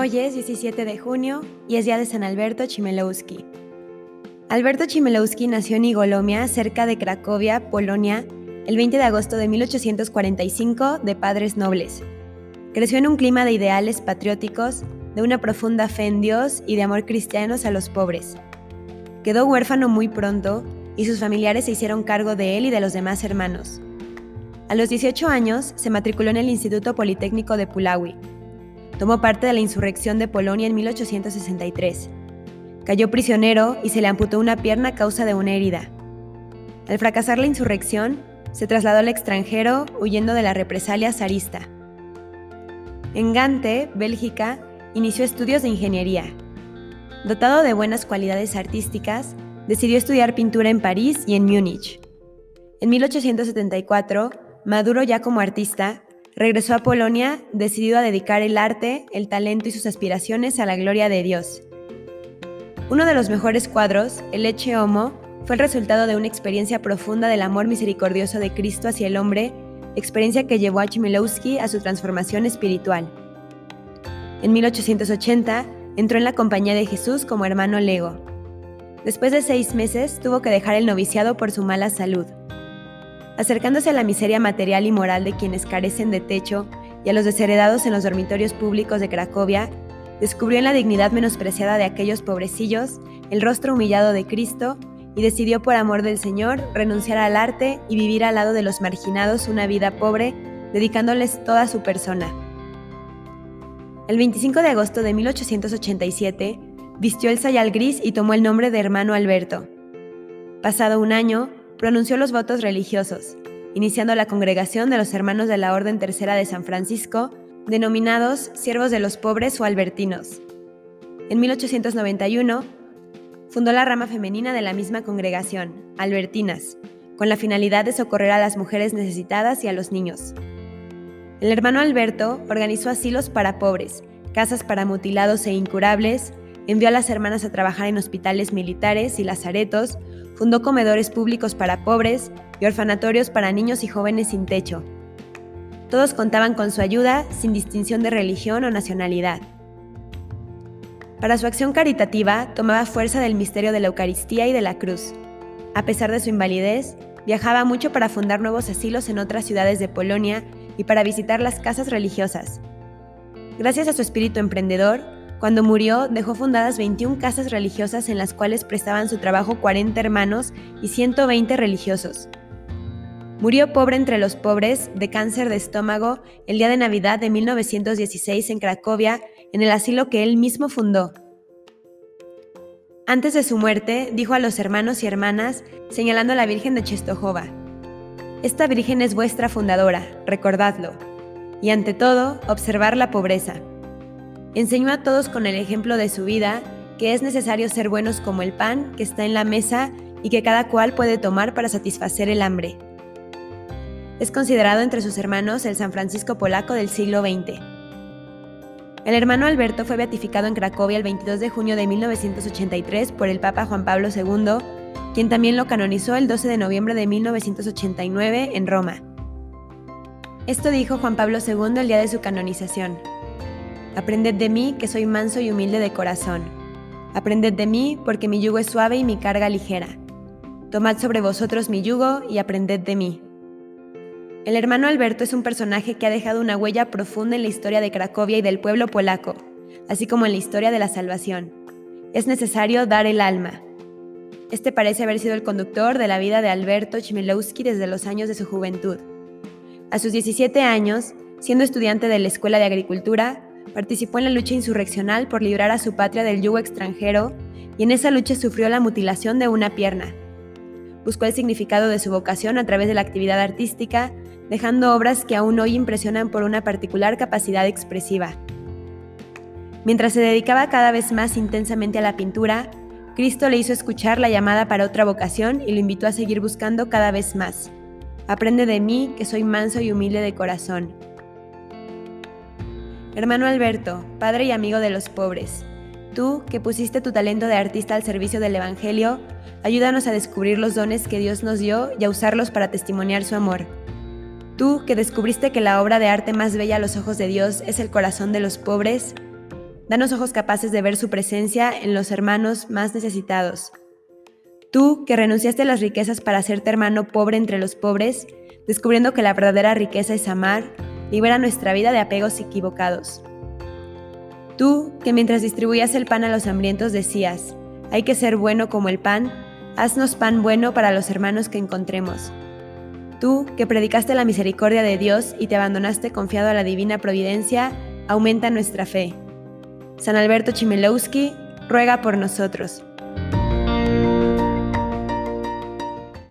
Hoy es 17 de junio y es día de San Alberto Chmielowski. Alberto Chmielowski nació en Igolomia, cerca de Cracovia, Polonia, el 20 de agosto de 1845 de padres nobles. Creció en un clima de ideales patrióticos, de una profunda fe en Dios y de amor cristianos a los pobres. Quedó huérfano muy pronto y sus familiares se hicieron cargo de él y de los demás hermanos. A los 18 años se matriculó en el Instituto Politécnico de Pulawi, Tomó parte de la insurrección de Polonia en 1863. Cayó prisionero y se le amputó una pierna a causa de una herida. Al fracasar la insurrección, se trasladó al extranjero huyendo de la represalia zarista. En Gante, Bélgica, inició estudios de ingeniería. Dotado de buenas cualidades artísticas, decidió estudiar pintura en París y en Múnich. En 1874, maduro ya como artista, Regresó a Polonia decidido a dedicar el arte, el talento y sus aspiraciones a la gloria de Dios. Uno de los mejores cuadros, El Eche Homo, fue el resultado de una experiencia profunda del amor misericordioso de Cristo hacia el hombre, experiencia que llevó a Chmielowski a su transformación espiritual. En 1880 entró en la Compañía de Jesús como hermano lego. Después de seis meses tuvo que dejar el noviciado por su mala salud acercándose a la miseria material y moral de quienes carecen de techo y a los desheredados en los dormitorios públicos de Cracovia, descubrió en la dignidad menospreciada de aquellos pobrecillos el rostro humillado de Cristo y decidió por amor del Señor renunciar al arte y vivir al lado de los marginados una vida pobre, dedicándoles toda su persona. El 25 de agosto de 1887, vistió el sayal gris y tomó el nombre de hermano Alberto. Pasado un año, pronunció los votos religiosos, iniciando la congregación de los hermanos de la Orden Tercera de San Francisco, denominados siervos de los pobres o albertinos. En 1891, fundó la rama femenina de la misma congregación, Albertinas, con la finalidad de socorrer a las mujeres necesitadas y a los niños. El hermano Alberto organizó asilos para pobres, casas para mutilados e incurables, envió a las hermanas a trabajar en hospitales militares y lazaretos, fundó comedores públicos para pobres y orfanatorios para niños y jóvenes sin techo. Todos contaban con su ayuda sin distinción de religión o nacionalidad. Para su acción caritativa tomaba fuerza del misterio de la Eucaristía y de la cruz. A pesar de su invalidez, viajaba mucho para fundar nuevos asilos en otras ciudades de Polonia y para visitar las casas religiosas. Gracias a su espíritu emprendedor, cuando murió, dejó fundadas 21 casas religiosas en las cuales prestaban su trabajo 40 hermanos y 120 religiosos. Murió pobre entre los pobres de cáncer de estómago el día de Navidad de 1916 en Cracovia, en el asilo que él mismo fundó. Antes de su muerte, dijo a los hermanos y hermanas, señalando a la Virgen de Czestochowa, Esta Virgen es vuestra fundadora, recordadlo, y ante todo, observar la pobreza. Enseñó a todos con el ejemplo de su vida que es necesario ser buenos como el pan que está en la mesa y que cada cual puede tomar para satisfacer el hambre. Es considerado entre sus hermanos el San Francisco polaco del siglo XX. El hermano Alberto fue beatificado en Cracovia el 22 de junio de 1983 por el Papa Juan Pablo II, quien también lo canonizó el 12 de noviembre de 1989 en Roma. Esto dijo Juan Pablo II el día de su canonización. Aprended de mí, que soy manso y humilde de corazón. Aprended de mí, porque mi yugo es suave y mi carga ligera. Tomad sobre vosotros mi yugo y aprended de mí. El hermano Alberto es un personaje que ha dejado una huella profunda en la historia de Cracovia y del pueblo polaco, así como en la historia de la salvación. Es necesario dar el alma. Este parece haber sido el conductor de la vida de Alberto Chmielowski desde los años de su juventud. A sus 17 años, siendo estudiante de la Escuela de Agricultura, Participó en la lucha insurreccional por librar a su patria del yugo extranjero y en esa lucha sufrió la mutilación de una pierna. Buscó el significado de su vocación a través de la actividad artística, dejando obras que aún hoy impresionan por una particular capacidad expresiva. Mientras se dedicaba cada vez más intensamente a la pintura, Cristo le hizo escuchar la llamada para otra vocación y lo invitó a seguir buscando cada vez más. Aprende de mí, que soy manso y humilde de corazón Hermano Alberto, padre y amigo de los pobres, tú que pusiste tu talento de artista al servicio del Evangelio, ayúdanos a descubrir los dones que Dios nos dio y a usarlos para testimoniar su amor. Tú que descubriste que la obra de arte más bella a los ojos de Dios es el corazón de los pobres, danos ojos capaces de ver su presencia en los hermanos más necesitados. Tú, que renunciaste a las riquezas para hacerte hermano pobre entre los pobres, descubriendo que la verdadera riqueza es amar, libera nuestra vida de apegos equivocados. Tú, que mientras distribuías el pan a los hambrientos decías, hay que ser bueno como el pan, haznos pan bueno para los hermanos que encontremos. Tú, que predicaste la misericordia de Dios y te abandonaste confiado a la divina providencia, aumenta nuestra fe. San Alberto Chimelowski, ruega por nosotros.